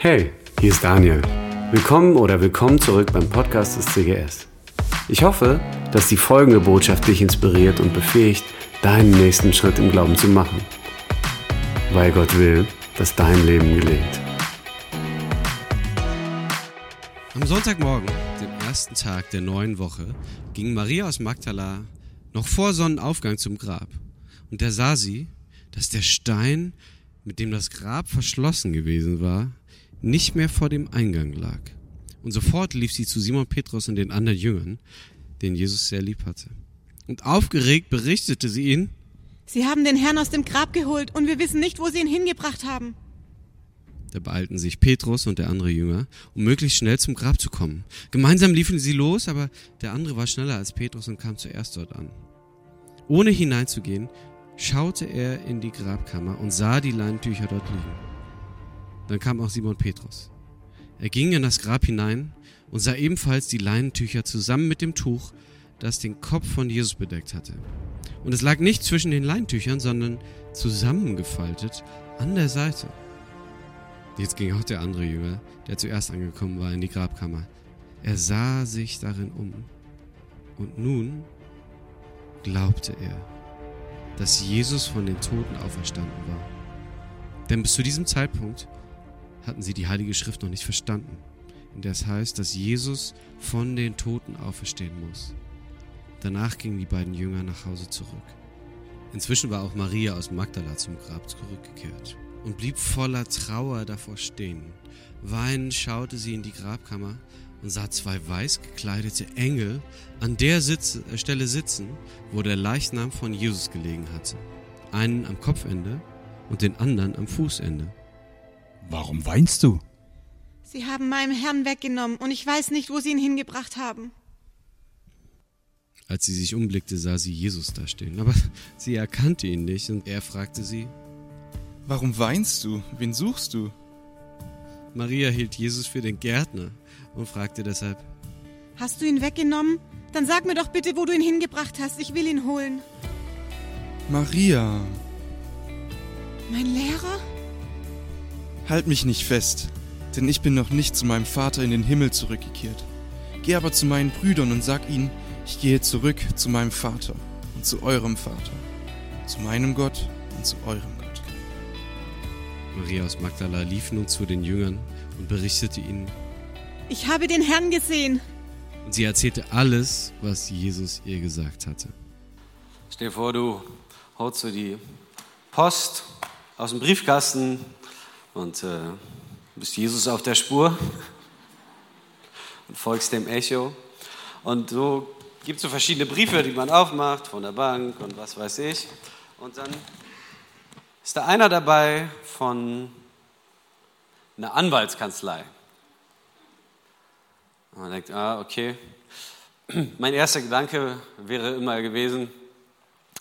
Hey, hier ist Daniel. Willkommen oder willkommen zurück beim Podcast des CGS. Ich hoffe, dass die folgende Botschaft dich inspiriert und befähigt, deinen nächsten Schritt im Glauben zu machen. Weil Gott will, dass dein Leben gelingt. Am Sonntagmorgen, dem ersten Tag der neuen Woche, ging Maria aus Magdala noch vor Sonnenaufgang zum Grab. Und da sah sie, dass der Stein, mit dem das Grab verschlossen gewesen war, nicht mehr vor dem Eingang lag. Und sofort lief sie zu Simon Petrus und den anderen Jüngern, den Jesus sehr lieb hatte. Und aufgeregt berichtete sie ihnen, Sie haben den Herrn aus dem Grab geholt und wir wissen nicht, wo sie ihn hingebracht haben. Da beeilten sich Petrus und der andere Jünger, um möglichst schnell zum Grab zu kommen. Gemeinsam liefen sie los, aber der andere war schneller als Petrus und kam zuerst dort an. Ohne hineinzugehen, schaute er in die Grabkammer und sah die Leintücher dort liegen. Dann kam auch Simon Petrus. Er ging in das Grab hinein und sah ebenfalls die Leinentücher zusammen mit dem Tuch, das den Kopf von Jesus bedeckt hatte. Und es lag nicht zwischen den Leintüchern, sondern zusammengefaltet an der Seite. Jetzt ging auch der andere Jünger, der zuerst angekommen war, in die Grabkammer. Er sah sich darin um. Und nun glaubte er, dass Jesus von den Toten auferstanden war. Denn bis zu diesem Zeitpunkt hatten sie die Heilige Schrift noch nicht verstanden, in der es heißt, dass Jesus von den Toten auferstehen muss. Danach gingen die beiden Jünger nach Hause zurück. Inzwischen war auch Maria aus Magdala zum Grab zurückgekehrt und blieb voller Trauer davor stehen. Weinend schaute sie in die Grabkammer und sah zwei weiß gekleidete Engel an der Sitze, äh, Stelle sitzen, wo der Leichnam von Jesus gelegen hatte. Einen am Kopfende und den anderen am Fußende. Warum weinst du? Sie haben meinem Herrn weggenommen und ich weiß nicht, wo sie ihn hingebracht haben. Als sie sich umblickte, sah sie Jesus da stehen, aber sie erkannte ihn nicht und er fragte sie, Warum weinst du? Wen suchst du? Maria hielt Jesus für den Gärtner und fragte deshalb, Hast du ihn weggenommen? Dann sag mir doch bitte, wo du ihn hingebracht hast. Ich will ihn holen. Maria, Mein Lehrer? Halt mich nicht fest, denn ich bin noch nicht zu meinem Vater in den Himmel zurückgekehrt. Geh aber zu meinen Brüdern und sag ihnen, ich gehe zurück zu meinem Vater und zu eurem Vater, zu meinem Gott und zu eurem Gott. Maria aus Magdala lief nun zu den Jüngern und berichtete ihnen, Ich habe den Herrn gesehen. und sie erzählte alles, was Jesus ihr gesagt hatte. Stell dir vor, du holst so die Post aus dem Briefkasten und äh, bist Jesus auf der Spur und folgst dem Echo. Und so gibt es so verschiedene Briefe, die man aufmacht von der Bank und was weiß ich. Und dann ist da einer dabei von einer Anwaltskanzlei. Und man denkt, ah, okay. Mein erster Gedanke wäre immer gewesen,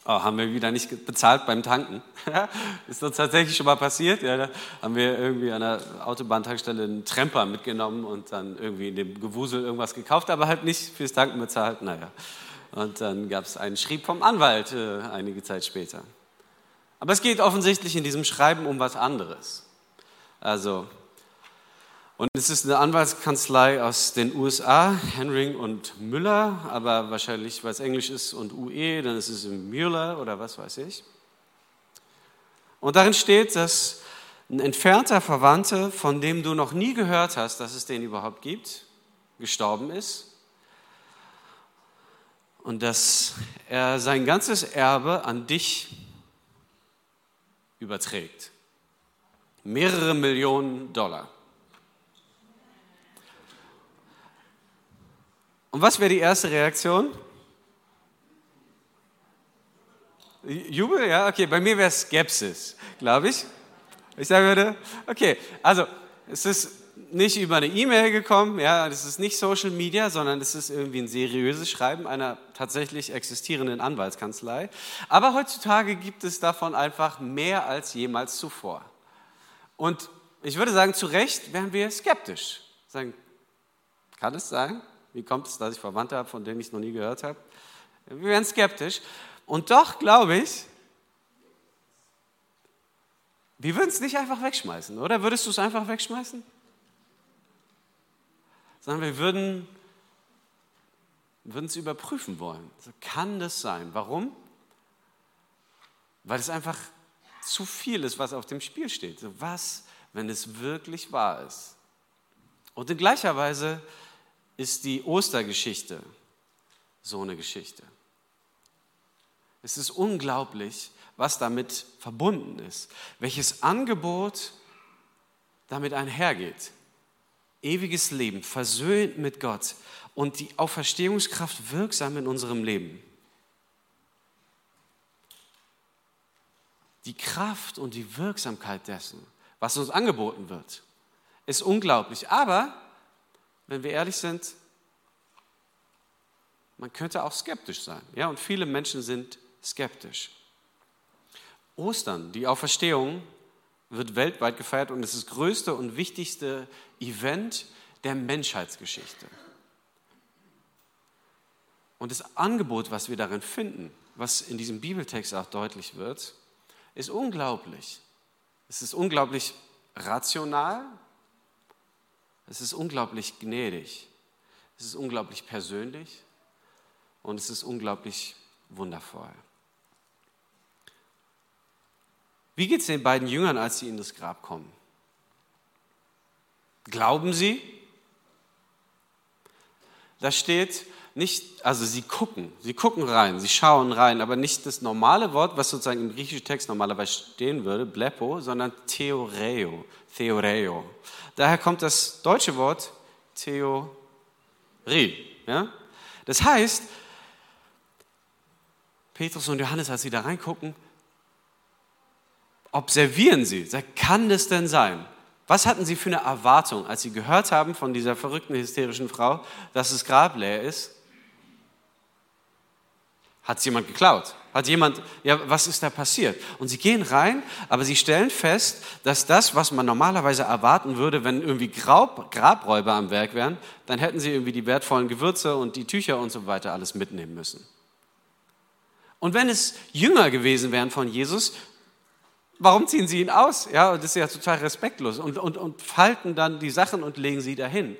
Oh, haben wir wieder nicht bezahlt beim Tanken. ist uns tatsächlich schon mal passiert. Ja, da haben wir irgendwie an der Autobahntankstelle einen Tremper mitgenommen und dann irgendwie in dem Gewusel irgendwas gekauft, aber halt nicht fürs Tanken bezahlt. Naja. Und dann gab es einen Schrieb vom Anwalt äh, einige Zeit später. Aber es geht offensichtlich in diesem Schreiben um was anderes. Also, und es ist eine Anwaltskanzlei aus den USA, Henring und Müller, aber wahrscheinlich, weil es Englisch ist und UE, dann ist es Müller oder was weiß ich. Und darin steht, dass ein entfernter Verwandter, von dem du noch nie gehört hast, dass es den überhaupt gibt, gestorben ist. Und dass er sein ganzes Erbe an dich überträgt. Mehrere Millionen Dollar. Und was wäre die erste Reaktion? Jubel, ja, okay. Bei mir wäre Skepsis, glaube ich. Ich sagen würde, okay, also es ist nicht über eine E-Mail gekommen, ja, es ist nicht Social Media, sondern es ist irgendwie ein seriöses Schreiben einer tatsächlich existierenden Anwaltskanzlei. Aber heutzutage gibt es davon einfach mehr als jemals zuvor. Und ich würde sagen, zu Recht wären wir skeptisch. Sagen, kann es sein? Wie kommt es, dass ich Verwandte habe, von denen ich es noch nie gehört habe? Wir wären skeptisch. Und doch glaube ich, wir würden es nicht einfach wegschmeißen, oder? Würdest du es einfach wegschmeißen? sondern wir würden, würden es überprüfen wollen. Also kann das sein? Warum? Weil es einfach zu viel ist, was auf dem Spiel steht. Was, wenn es wirklich wahr ist? Und in gleicher Weise ist die Ostergeschichte so eine Geschichte. Es ist unglaublich, was damit verbunden ist, welches Angebot damit einhergeht. Ewiges Leben, versöhnt mit Gott und die Auferstehungskraft wirksam in unserem Leben. Die Kraft und die Wirksamkeit dessen, was uns angeboten wird, ist unglaublich. Aber, wenn wir ehrlich sind, man könnte auch skeptisch sein. Ja, und viele Menschen sind skeptisch. Ostern, die Auferstehung, wird weltweit gefeiert und ist das größte und wichtigste Event der Menschheitsgeschichte. Und das Angebot, was wir darin finden, was in diesem Bibeltext auch deutlich wird, ist unglaublich. Es ist unglaublich rational, es ist unglaublich gnädig, es ist unglaublich persönlich und es ist unglaublich wundervoll. Wie geht es den beiden Jüngern, als sie in das Grab kommen? Glauben sie? Da steht nicht, also sie gucken, sie gucken rein, sie schauen rein, aber nicht das normale Wort, was sozusagen im griechischen Text normalerweise stehen würde, blepo, sondern theoreo, theoreo. Daher kommt das deutsche Wort theorie. Ja? Das heißt, Petrus und Johannes, als sie da reingucken, observieren sie, kann das denn sein? Was hatten sie für eine Erwartung, als sie gehört haben von dieser verrückten, hysterischen Frau, dass das Grab leer ist? Hat es jemand geklaut? Hat jemand, ja, was ist da passiert? Und sie gehen rein, aber sie stellen fest, dass das, was man normalerweise erwarten würde, wenn irgendwie Grab, Grabräuber am Werk wären, dann hätten sie irgendwie die wertvollen Gewürze und die Tücher und so weiter alles mitnehmen müssen. Und wenn es Jünger gewesen wären von Jesus, warum ziehen sie ihn aus? Ja, das ist ja total respektlos und, und, und falten dann die Sachen und legen sie dahin.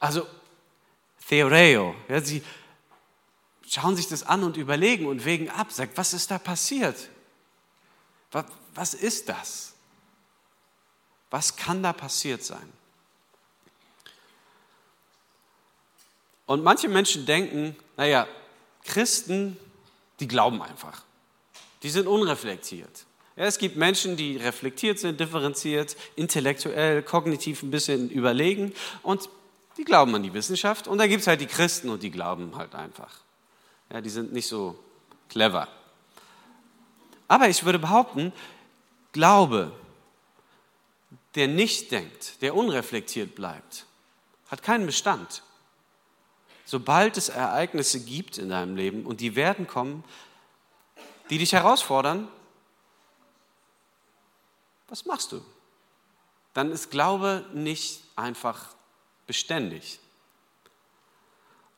Also, Theoreo, ja, sie schauen sich das an und überlegen und wägen ab, sagt, was ist da passiert? Was, was ist das? Was kann da passiert sein? Und manche Menschen denken, naja, Christen die glauben einfach. Die sind unreflektiert. Ja, es gibt Menschen, die reflektiert sind, differenziert, intellektuell, kognitiv ein bisschen überlegen und die glauben an die Wissenschaft. Und da gibt es halt die Christen und die glauben halt einfach. Ja, die sind nicht so clever. Aber ich würde behaupten, Glaube, der nicht denkt, der unreflektiert bleibt, hat keinen Bestand sobald es Ereignisse gibt in deinem Leben und die werden kommen, die dich herausfordern, was machst du? Dann ist Glaube nicht einfach beständig.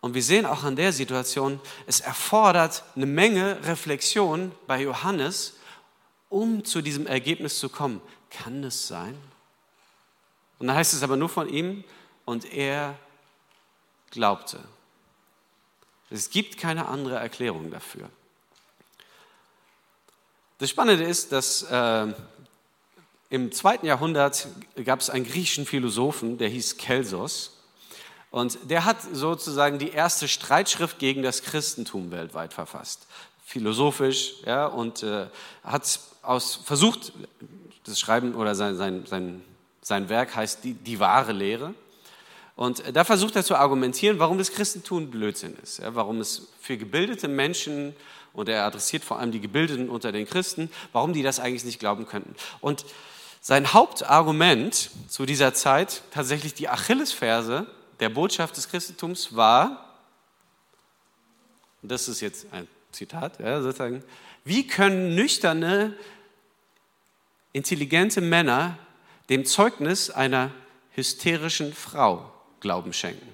Und wir sehen auch an der Situation, es erfordert eine Menge Reflexion bei Johannes, um zu diesem Ergebnis zu kommen. Kann es sein? Und dann heißt es aber nur von ihm, und er glaubte. Es gibt keine andere Erklärung dafür. Das Spannende ist, dass äh, im zweiten Jahrhundert gab es einen griechischen Philosophen, der hieß Kelsos. Und der hat sozusagen die erste Streitschrift gegen das Christentum weltweit verfasst. Philosophisch, ja, und äh, hat aus, versucht, das Schreiben oder sein, sein, sein, sein Werk heißt die, die wahre Lehre. Und da versucht er zu argumentieren, warum das Christentum Blödsinn ist, ja, warum es für gebildete Menschen, und er adressiert vor allem die Gebildeten unter den Christen, warum die das eigentlich nicht glauben könnten. Und sein Hauptargument zu dieser Zeit, tatsächlich die Achillesferse der Botschaft des Christentums war, und das ist jetzt ein Zitat, ja, sozusagen, wie können nüchterne, intelligente Männer dem Zeugnis einer hysterischen Frau Glauben schenken.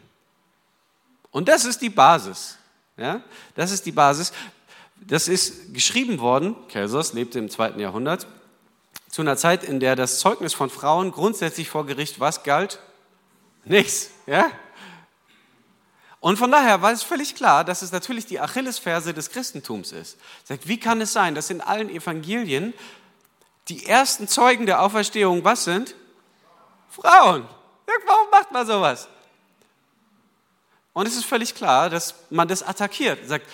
Und das ist die Basis. Ja? Das ist die Basis. Das ist geschrieben worden, Kelsos lebte im zweiten Jahrhundert, zu einer Zeit, in der das Zeugnis von Frauen grundsätzlich vor Gericht was galt? Nichts, ja? Und von daher war es völlig klar, dass es natürlich die Achillesferse des Christentums ist. Sagt, wie kann es sein, dass in allen Evangelien die ersten Zeugen der Auferstehung was sind? Frauen. Sagt, warum macht man sowas? Und es ist völlig klar, dass man das attackiert. Sagt,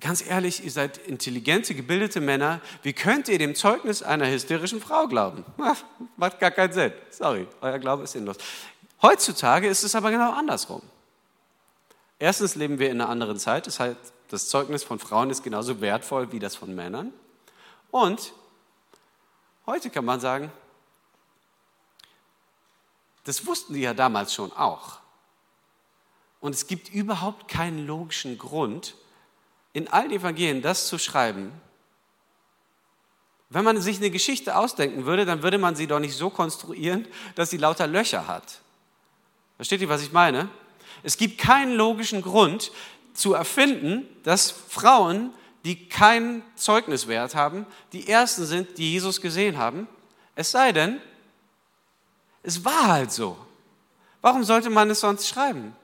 ganz ehrlich, ihr seid intelligente, gebildete Männer. Wie könnt ihr dem Zeugnis einer hysterischen Frau glauben? Macht gar keinen Sinn. Sorry, euer Glaube ist sinnlos. Heutzutage ist es aber genau andersrum. Erstens leben wir in einer anderen Zeit. Das heißt, das Zeugnis von Frauen ist genauso wertvoll wie das von Männern. Und heute kann man sagen, das wussten die ja damals schon auch. Und es gibt überhaupt keinen logischen Grund, in allen Evangelien das zu schreiben. Wenn man sich eine Geschichte ausdenken würde, dann würde man sie doch nicht so konstruieren, dass sie lauter Löcher hat. Versteht ihr, was ich meine? Es gibt keinen logischen Grund zu erfinden, dass Frauen, die keinen Zeugniswert haben, die Ersten sind, die Jesus gesehen haben. Es sei denn, es war halt so. Warum sollte man es sonst schreiben?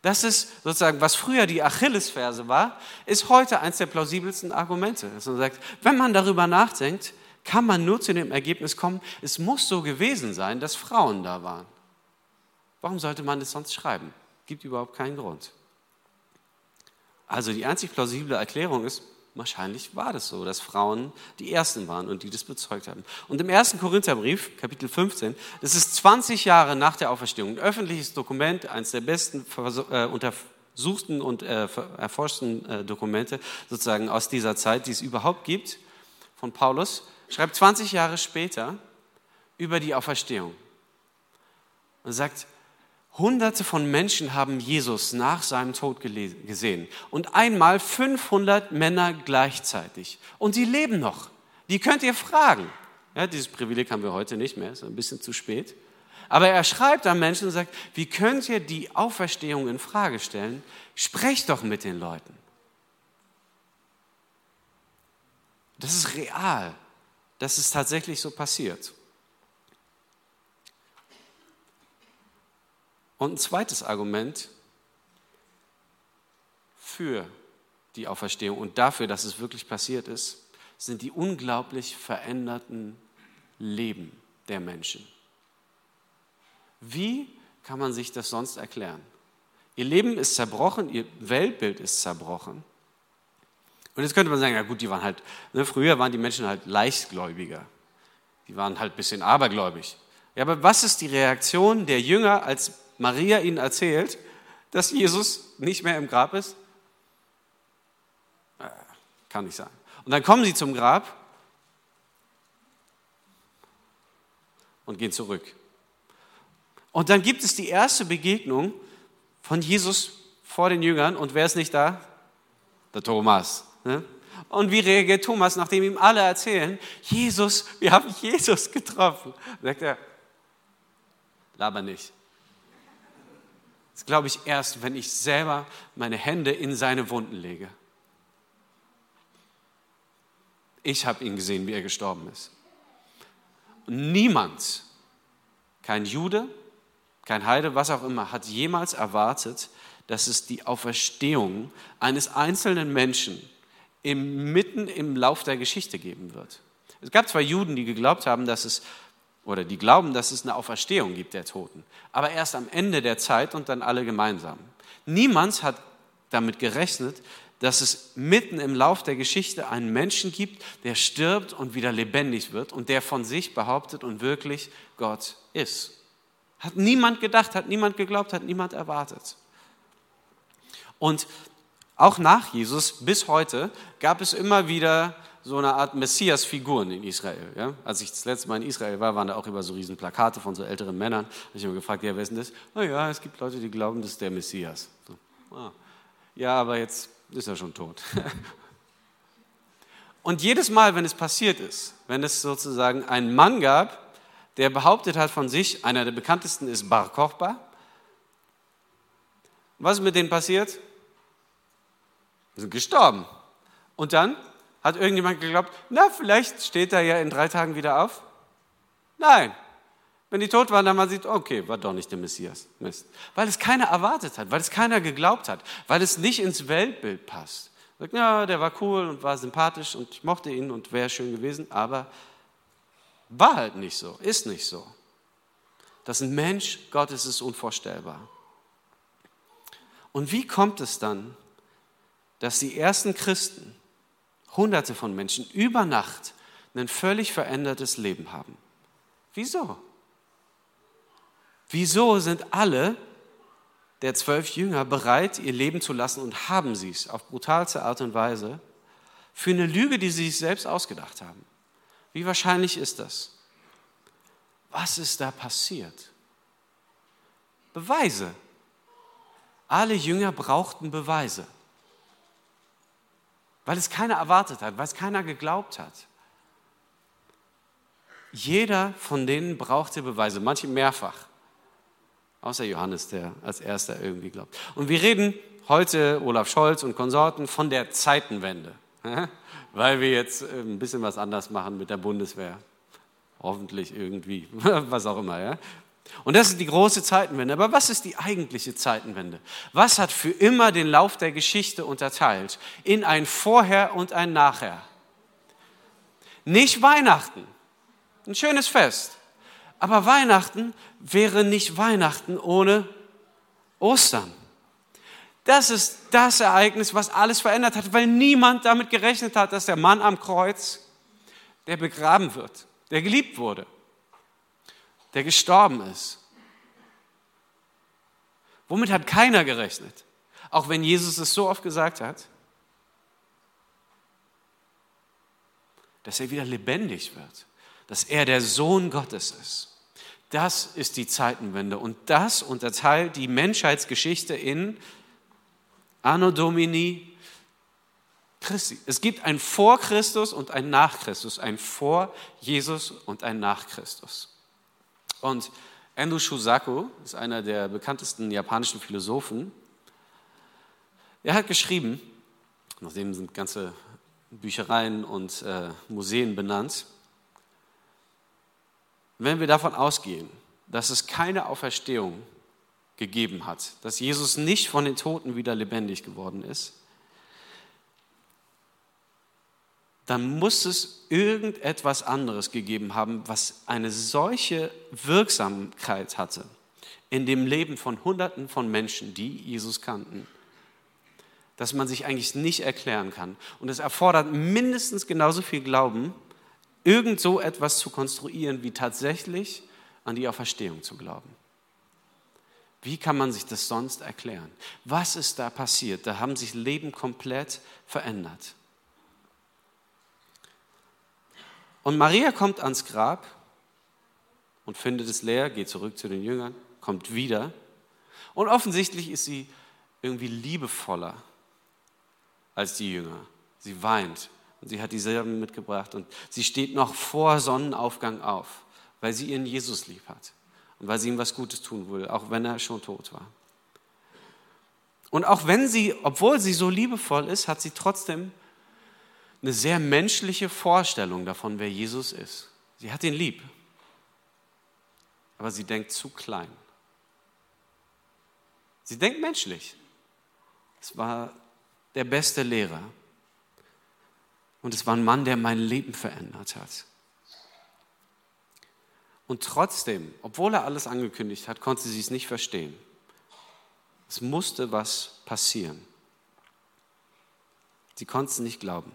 Das ist sozusagen, was früher die Achillesferse war, ist heute eines der plausibelsten Argumente. Dass man sagt, wenn man darüber nachdenkt, kann man nur zu dem Ergebnis kommen, es muss so gewesen sein, dass Frauen da waren. Warum sollte man es sonst schreiben? Gibt überhaupt keinen Grund. Also die einzig plausible Erklärung ist, wahrscheinlich war das so, dass Frauen die Ersten waren und die das bezeugt haben. Und im ersten Korintherbrief, Kapitel 15, das ist 20 Jahre nach der Auferstehung, ein öffentliches Dokument, eines der besten äh, untersuchten und äh, erforschten äh, Dokumente sozusagen aus dieser Zeit, die es überhaupt gibt, von Paulus, schreibt 20 Jahre später über die Auferstehung und sagt, Hunderte von Menschen haben Jesus nach seinem Tod gesehen und einmal 500 Männer gleichzeitig. Und sie leben noch. Die könnt ihr fragen. Ja, dieses Privileg haben wir heute nicht mehr, ist ein bisschen zu spät. Aber er schreibt an Menschen und sagt, wie könnt ihr die Auferstehung in Frage stellen? Sprecht doch mit den Leuten. Das ist real. Das ist tatsächlich so passiert. Und ein zweites Argument für die Auferstehung und dafür, dass es wirklich passiert ist, sind die unglaublich veränderten Leben der Menschen. Wie kann man sich das sonst erklären? Ihr Leben ist zerbrochen, ihr Weltbild ist zerbrochen. Und jetzt könnte man sagen, ja gut, die waren halt, ne, früher waren die Menschen halt leichtgläubiger. Die waren halt ein bisschen abergläubig. Ja, aber was ist die Reaktion der Jünger, als Maria ihnen erzählt, dass Jesus nicht mehr im Grab ist? Äh, kann nicht sein. Und dann kommen sie zum Grab und gehen zurück. Und dann gibt es die erste Begegnung von Jesus vor den Jüngern. Und wer ist nicht da? Der Thomas. Ne? Und wie reagiert Thomas, nachdem ihm alle erzählen, Jesus, wir haben Jesus getroffen? Sagt er, laber nicht. Das glaube ich erst, wenn ich selber meine Hände in seine Wunden lege. Ich habe ihn gesehen, wie er gestorben ist. Und niemand, kein Jude, kein Heide, was auch immer, hat jemals erwartet, dass es die Auferstehung eines einzelnen Menschen im, mitten im Lauf der Geschichte geben wird. Es gab zwei Juden, die geglaubt haben, dass es oder die glauben, dass es eine Auferstehung gibt der Toten, aber erst am Ende der Zeit und dann alle gemeinsam. Niemand hat damit gerechnet, dass es mitten im Lauf der Geschichte einen Menschen gibt, der stirbt und wieder lebendig wird und der von sich behauptet und wirklich Gott ist. Hat niemand gedacht, hat niemand geglaubt, hat niemand erwartet. Und auch nach Jesus bis heute gab es immer wieder so eine Art Messias-Figuren in Israel. Ja? Als ich das letzte Mal in Israel war, waren da auch über so riesen Plakate von so älteren Männern. Da habe ich immer gefragt, ja, wer ist denn das? Na ja, es gibt Leute, die glauben, das ist der Messias. So. Ah. Ja, aber jetzt ist er schon tot. Und jedes Mal, wenn es passiert ist, wenn es sozusagen einen Mann gab, der behauptet hat von sich, einer der bekanntesten ist Bar Kochba. Was ist mit denen passiert? Sie sind gestorben. Und dann hat irgendjemand geglaubt, na, vielleicht steht er ja in drei Tagen wieder auf? Nein. Wenn die tot waren, dann man sieht, okay, war doch nicht der Messias. Mist. Weil es keiner erwartet hat, weil es keiner geglaubt hat, weil es nicht ins Weltbild passt. Sagt, ja, der war cool und war sympathisch und ich mochte ihn und wäre schön gewesen, aber war halt nicht so, ist nicht so. Dass ein Mensch Gottes ist unvorstellbar. Und wie kommt es dann, dass die ersten Christen, hunderte von Menschen, über Nacht ein völlig verändertes Leben haben? Wieso? Wieso sind alle der zwölf Jünger bereit, ihr Leben zu lassen und haben sie es auf brutalste Art und Weise für eine Lüge, die sie sich selbst ausgedacht haben? Wie wahrscheinlich ist das? Was ist da passiert? Beweise. Alle Jünger brauchten Beweise, weil es keiner erwartet hat, weil es keiner geglaubt hat. Jeder von denen brauchte Beweise, manche mehrfach. Außer Johannes, der als erster irgendwie glaubt. Und wir reden heute, Olaf Scholz und Konsorten, von der Zeitenwende. Weil wir jetzt äh, ein bisschen was anders machen mit der Bundeswehr. Hoffentlich irgendwie, was auch immer. Ja? Und das ist die große Zeitenwende. Aber was ist die eigentliche Zeitenwende? Was hat für immer den Lauf der Geschichte unterteilt in ein Vorher und ein Nachher? Nicht Weihnachten, ein schönes Fest. Aber Weihnachten wäre nicht Weihnachten ohne Ostern. Das ist das Ereignis, was alles verändert hat, weil niemand damit gerechnet hat, dass der Mann am Kreuz, der begraben wird, der geliebt wurde, der gestorben ist. Womit hat keiner gerechnet? Auch wenn Jesus es so oft gesagt hat, dass er wieder lebendig wird, dass er der Sohn Gottes ist. Das ist die Zeitenwende und das unterteilt die Menschheitsgeschichte in Anno Domini Christi. Es gibt ein Vor Christus und ein Nach Christus, ein Vor Jesus und ein Nach Christus. Und Endo Shusaku ist einer der bekanntesten japanischen Philosophen. Er hat geschrieben, nachdem sind ganze Büchereien und äh, Museen benannt, wenn wir davon ausgehen, dass es keine Auferstehung gegeben hat, dass Jesus nicht von den Toten wieder lebendig geworden ist, dann muss es irgendetwas anderes gegeben haben, was eine solche Wirksamkeit hatte in dem Leben von Hunderten von Menschen, die Jesus kannten, dass man sich eigentlich nicht erklären kann. Und es erfordert mindestens genauso viel Glauben, irgend so etwas zu konstruieren, wie tatsächlich an die Auferstehung zu glauben. Wie kann man sich das sonst erklären? Was ist da passiert? Da haben sich Leben komplett verändert. Und Maria kommt ans Grab und findet es leer, geht zurück zu den Jüngern, kommt wieder. Und offensichtlich ist sie irgendwie liebevoller als die Jünger. Sie weint und sie hat dieselben mitgebracht und sie steht noch vor Sonnenaufgang auf, weil sie ihren Jesus lieb hat und weil sie ihm was Gutes tun will, auch wenn er schon tot war. Und auch wenn sie, obwohl sie so liebevoll ist, hat sie trotzdem eine sehr menschliche Vorstellung davon, wer Jesus ist. Sie hat ihn lieb, aber sie denkt zu klein. Sie denkt menschlich. Es war der beste Lehrer. Und es war ein Mann, der mein Leben verändert hat. Und trotzdem, obwohl er alles angekündigt hat, konnte sie es nicht verstehen. Es musste was passieren. Sie konnte es nicht glauben.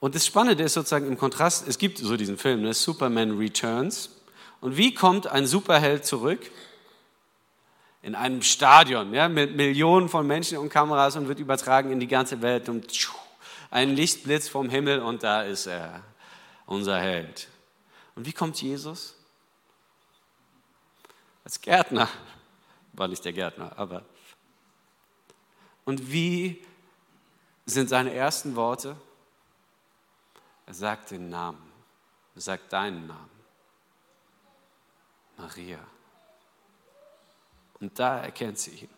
Und das Spannende ist sozusagen im Kontrast, es gibt so diesen Film, ne, Superman Returns. Und wie kommt ein Superheld zurück? In einem Stadion ja, mit Millionen von Menschen und Kameras und wird übertragen in die ganze Welt. Und ein Lichtblitz vom Himmel und da ist er, unser Held. Und wie kommt Jesus? Als Gärtner, war nicht der Gärtner, aber. Und wie sind seine ersten Worte? Er sagt den Namen, er sagt deinen Namen. Maria. Und da erkennt sie ihn.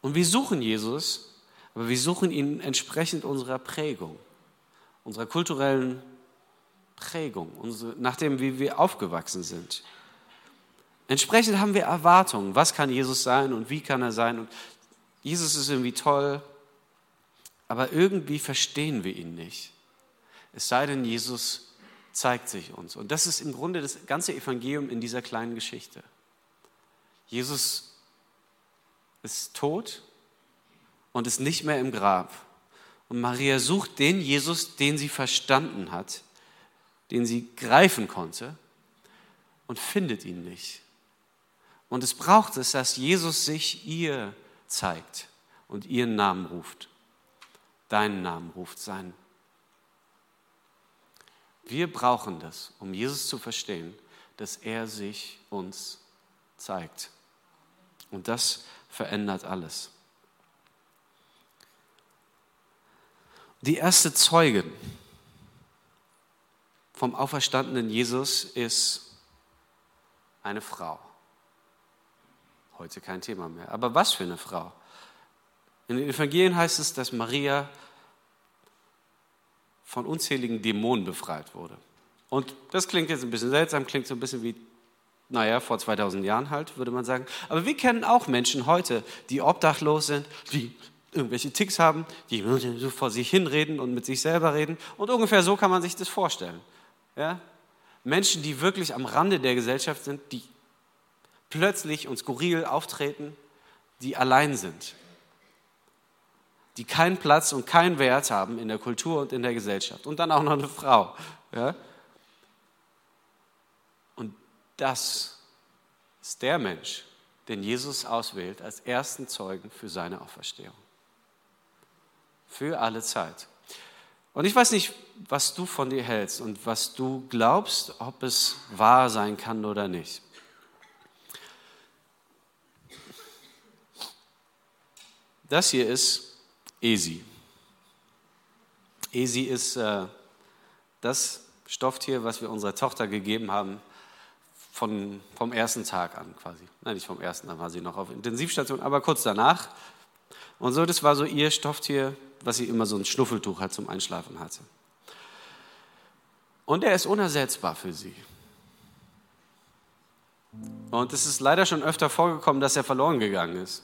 Und wir suchen Jesus, aber wir suchen ihn entsprechend unserer Prägung, unserer kulturellen Prägung, unsere, nach dem, wie wir aufgewachsen sind. Entsprechend haben wir Erwartungen. Was kann Jesus sein und wie kann er sein? Und Jesus ist irgendwie toll, aber irgendwie verstehen wir ihn nicht. Es sei denn, Jesus zeigt sich uns. Und das ist im Grunde das ganze Evangelium in dieser kleinen Geschichte. Jesus ist tot und ist nicht mehr im Grab. Und Maria sucht den Jesus, den sie verstanden hat, den sie greifen konnte und findet ihn nicht. Und es braucht es, dass Jesus sich ihr zeigt und ihren Namen ruft. Deinen Namen ruft, sein. Wir brauchen das, um Jesus zu verstehen, dass er sich uns zeigt. Und das verändert alles. Die erste Zeugin vom auferstandenen Jesus ist eine Frau. Heute kein Thema mehr. Aber was für eine Frau? In den Evangelien heißt es, dass Maria von unzähligen Dämonen befreit wurde. Und das klingt jetzt ein bisschen seltsam, klingt so ein bisschen wie, naja, vor 2000 Jahren halt, würde man sagen. Aber wir kennen auch Menschen heute, die obdachlos sind, die irgendwelche Ticks haben, die so vor sich hinreden und mit sich selber reden. Und ungefähr so kann man sich das vorstellen. Ja? Menschen, die wirklich am Rande der Gesellschaft sind, die plötzlich und skurril auftreten, die allein sind, die keinen Platz und keinen Wert haben in der Kultur und in der Gesellschaft. Und dann auch noch eine Frau. Ja? Und das ist der Mensch, den Jesus auswählt als ersten Zeugen für seine Auferstehung. Für alle Zeit. Und ich weiß nicht, was du von dir hältst und was du glaubst, ob es wahr sein kann oder nicht. Das hier ist Esi. Esi ist äh, das Stofftier, was wir unserer Tochter gegeben haben von, vom ersten Tag an quasi. Nein, nicht vom ersten, dann war sie noch auf Intensivstation, aber kurz danach. Und so, das war so ihr Stofftier, was sie immer so ein Schnuffeltuch hat zum Einschlafen hatte. Und er ist unersetzbar für sie. Und es ist leider schon öfter vorgekommen, dass er verloren gegangen ist.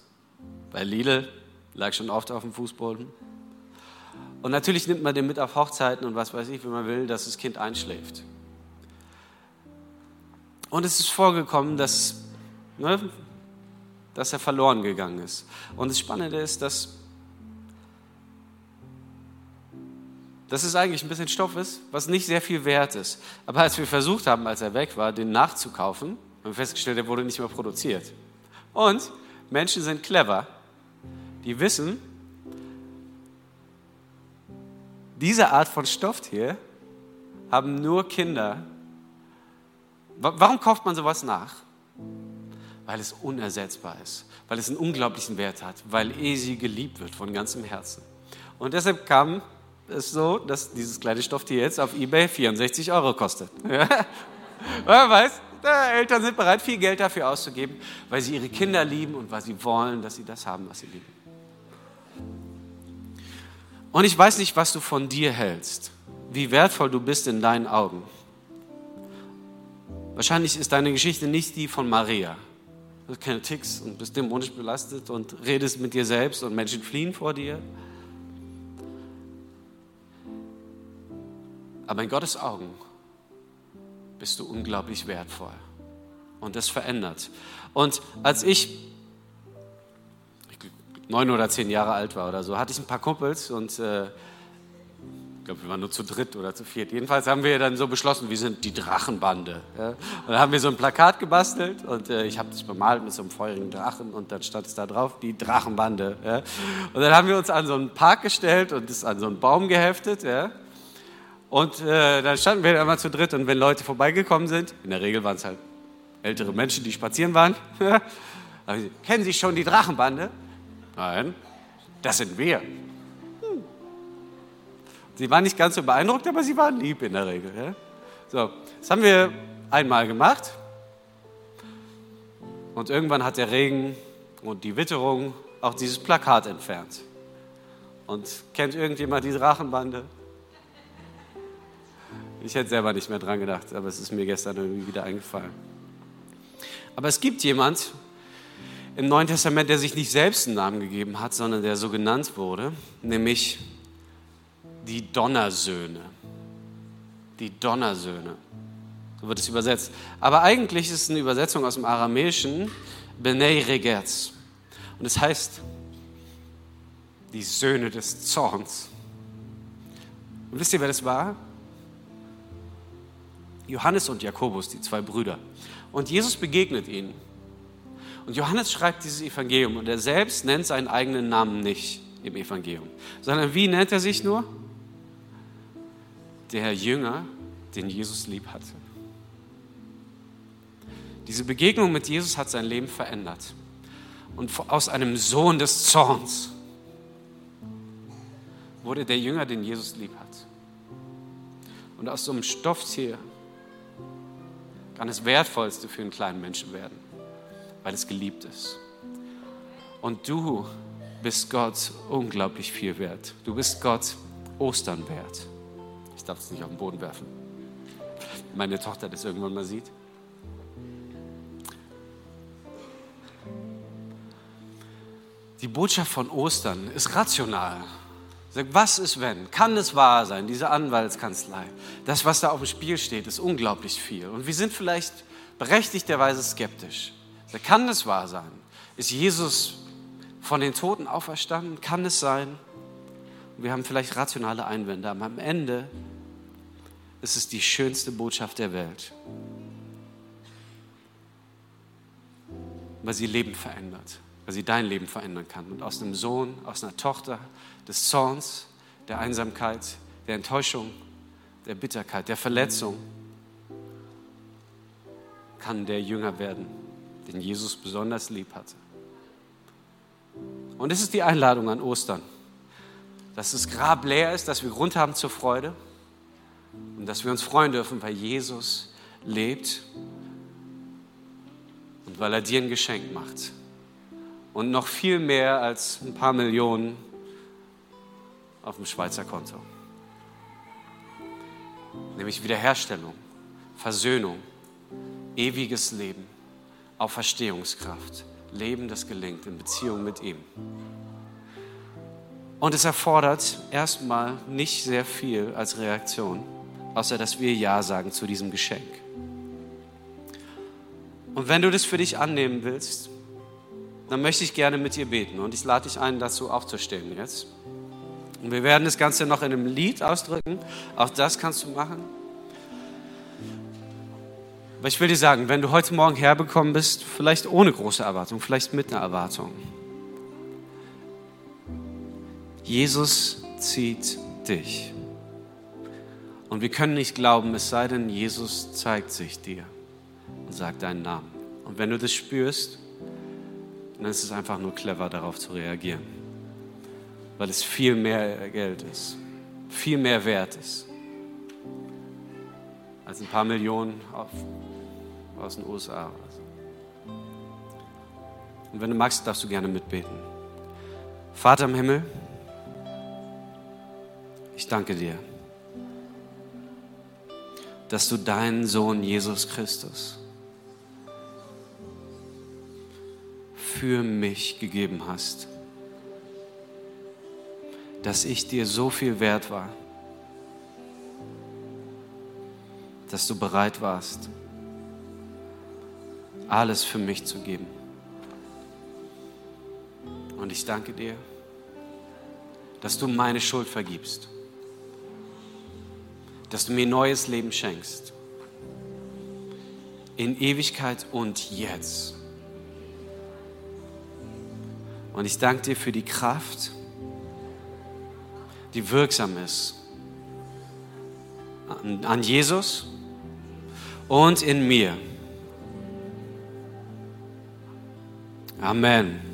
Bei Lidl lag schon oft auf dem Fußboden. Und natürlich nimmt man den mit auf Hochzeiten und was weiß ich, wenn man will, dass das Kind einschläft. Und es ist vorgekommen, dass, ne, dass er verloren gegangen ist. Und das Spannende ist, dass, dass es eigentlich ein bisschen Stoff ist, was nicht sehr viel wert ist. Aber als wir versucht haben, als er weg war, den nachzukaufen, haben wir festgestellt, er wurde nicht mehr produziert. Und Menschen sind clever die wissen, diese Art von Stofftier haben nur Kinder. Warum kauft man sowas nach? Weil es unersetzbar ist, weil es einen unglaublichen Wert hat, weil Esi geliebt wird von ganzem Herzen. Und deshalb kam es so, dass dieses kleine Stofftier jetzt auf eBay 64 Euro kostet. Ja? Man weiß, Eltern sind bereit, viel Geld dafür auszugeben, weil sie ihre Kinder lieben und weil sie wollen, dass sie das haben, was sie lieben. Und ich weiß nicht, was du von dir hältst, wie wertvoll du bist in deinen Augen. Wahrscheinlich ist deine Geschichte nicht die von Maria. Du hast keine Ticks und bist dämonisch belastet und redest mit dir selbst und Menschen fliehen vor dir. Aber in Gottes Augen bist du unglaublich wertvoll. Und das verändert. Und als ich neun oder zehn Jahre alt war oder so, hatte ich ein paar Kumpels und äh, ich glaube, wir waren nur zu dritt oder zu viert. Jedenfalls haben wir dann so beschlossen, wir sind die Drachenbande. Ja? Und dann haben wir so ein Plakat gebastelt und äh, ich habe das bemalt mit so einem feurigen Drachen und dann stand es da drauf, die Drachenbande. Ja? Und dann haben wir uns an so einen Park gestellt und es an so einen Baum geheftet. Ja? Und äh, dann standen wir immer zu dritt und wenn Leute vorbeigekommen sind, in der Regel waren es halt ältere Menschen, die spazieren waren, kennen Sie schon die Drachenbande? Nein, das sind wir. Hm. Sie waren nicht ganz so beeindruckt, aber sie waren lieb in der Regel. Ja? So, das haben wir einmal gemacht. Und irgendwann hat der Regen und die Witterung auch dieses Plakat entfernt. Und kennt irgendjemand diese Drachenbande? Ich hätte selber nicht mehr dran gedacht, aber es ist mir gestern irgendwie wieder eingefallen. Aber es gibt jemand im Neuen Testament, der sich nicht selbst einen Namen gegeben hat, sondern der so genannt wurde, nämlich die Donnersöhne. Die Donnersöhne. So wird es übersetzt. Aber eigentlich ist es eine Übersetzung aus dem Aramäischen, Benei Regetz. Und es heißt, die Söhne des Zorns. Und wisst ihr, wer das war? Johannes und Jakobus, die zwei Brüder. Und Jesus begegnet ihnen. Und Johannes schreibt dieses Evangelium und er selbst nennt seinen eigenen Namen nicht im Evangelium, sondern wie nennt er sich nur? Der Jünger, den Jesus lieb hatte. Diese Begegnung mit Jesus hat sein Leben verändert. Und aus einem Sohn des Zorns wurde der Jünger, den Jesus lieb hat. Und aus so einem Stofftier kann das Wertvollste für einen kleinen Menschen werden, weil es geliebt ist. Und du bist Gott unglaublich viel wert. Du bist Gott Ostern wert. Ich darf es nicht auf den Boden werfen. Meine Tochter das irgendwann mal sieht. Die Botschaft von Ostern ist rational. Was ist wenn? Kann es wahr sein, diese Anwaltskanzlei? Das, was da auf dem Spiel steht, ist unglaublich viel. Und wir sind vielleicht berechtigterweise skeptisch. Sagt, kann es wahr sein? Ist Jesus von den Toten auferstanden? Kann es sein? Wir haben vielleicht rationale Einwände, aber am Ende ist es die schönste Botschaft der Welt. Weil sie Leben verändert, weil sie dein Leben verändern kann. Und aus einem Sohn, aus einer Tochter, des Zorns, der Einsamkeit, der Enttäuschung, der Bitterkeit, der Verletzung, kann der Jünger werden, den Jesus besonders lieb hatte. Und es ist die Einladung an Ostern, dass das Grab leer ist, dass wir Grund haben zur Freude und dass wir uns freuen dürfen, weil Jesus lebt und weil er dir ein Geschenk macht. Und noch viel mehr als ein paar Millionen auf dem Schweizer Konto. Nämlich Wiederherstellung, Versöhnung, ewiges Leben, Auferstehungskraft, Leben, das gelingt in Beziehung mit ihm. Und es erfordert erstmal nicht sehr viel als Reaktion, außer dass wir Ja sagen zu diesem Geschenk. Und wenn du das für dich annehmen willst, dann möchte ich gerne mit dir beten. Und ich lade dich ein, dazu aufzustehen jetzt. Und wir werden das Ganze noch in einem Lied ausdrücken. Auch das kannst du machen. Aber ich will dir sagen, wenn du heute Morgen herbekommen bist, vielleicht ohne große Erwartung, vielleicht mit einer Erwartung. Jesus zieht dich. Und wir können nicht glauben, es sei denn, Jesus zeigt sich dir und sagt deinen Namen. Und wenn du das spürst, dann ist es einfach nur clever, darauf zu reagieren weil es viel mehr Geld ist, viel mehr wert ist als ein paar Millionen auf, aus den USA. Und wenn du magst, darfst du gerne mitbeten. Vater im Himmel, ich danke dir, dass du deinen Sohn Jesus Christus für mich gegeben hast dass ich dir so viel wert war, dass du bereit warst, alles für mich zu geben. Und ich danke dir, dass du meine Schuld vergibst, dass du mir neues Leben schenkst, in Ewigkeit und jetzt. Und ich danke dir für die Kraft, die wirksam ist. An, Jesus und in mir. Amen.